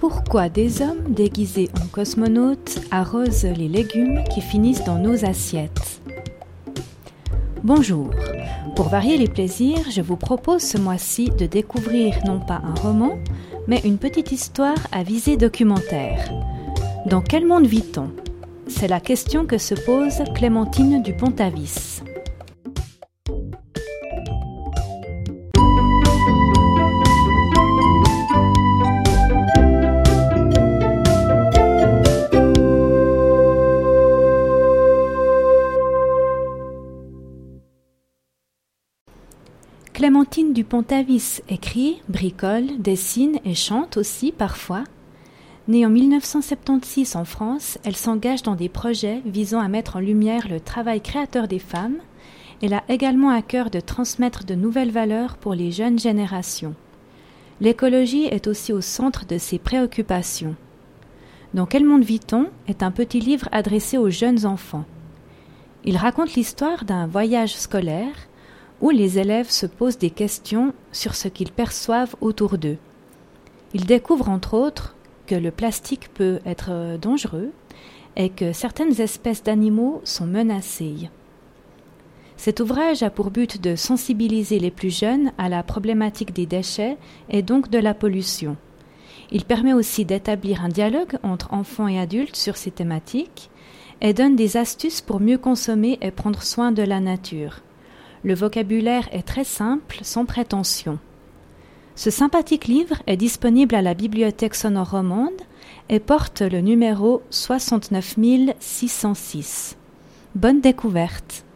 Pourquoi des hommes déguisés en cosmonautes arrosent les légumes qui finissent dans nos assiettes Bonjour. Pour varier les plaisirs, je vous propose ce mois-ci de découvrir non pas un roman, mais une petite histoire à visée documentaire. Dans quel monde vit-on? C'est la question que se pose Clémentine Dupont-Avis. Clémentine Dupont-Avis écrit, bricole, dessine et chante aussi parfois. Née en 1976 en France, elle s'engage dans des projets visant à mettre en lumière le travail créateur des femmes. Elle a également à cœur de transmettre de nouvelles valeurs pour les jeunes générations. L'écologie est aussi au centre de ses préoccupations. Dans Quel monde vit-on est un petit livre adressé aux jeunes enfants. Il raconte l'histoire d'un voyage scolaire où les élèves se posent des questions sur ce qu'ils perçoivent autour d'eux. Ils découvrent entre autres que le plastique peut être dangereux et que certaines espèces d'animaux sont menacées. Cet ouvrage a pour but de sensibiliser les plus jeunes à la problématique des déchets et donc de la pollution. Il permet aussi d'établir un dialogue entre enfants et adultes sur ces thématiques et donne des astuces pour mieux consommer et prendre soin de la nature. Le vocabulaire est très simple, sans prétention. Ce sympathique livre est disponible à la Bibliothèque sonore romande et porte le numéro 69606. Bonne découverte.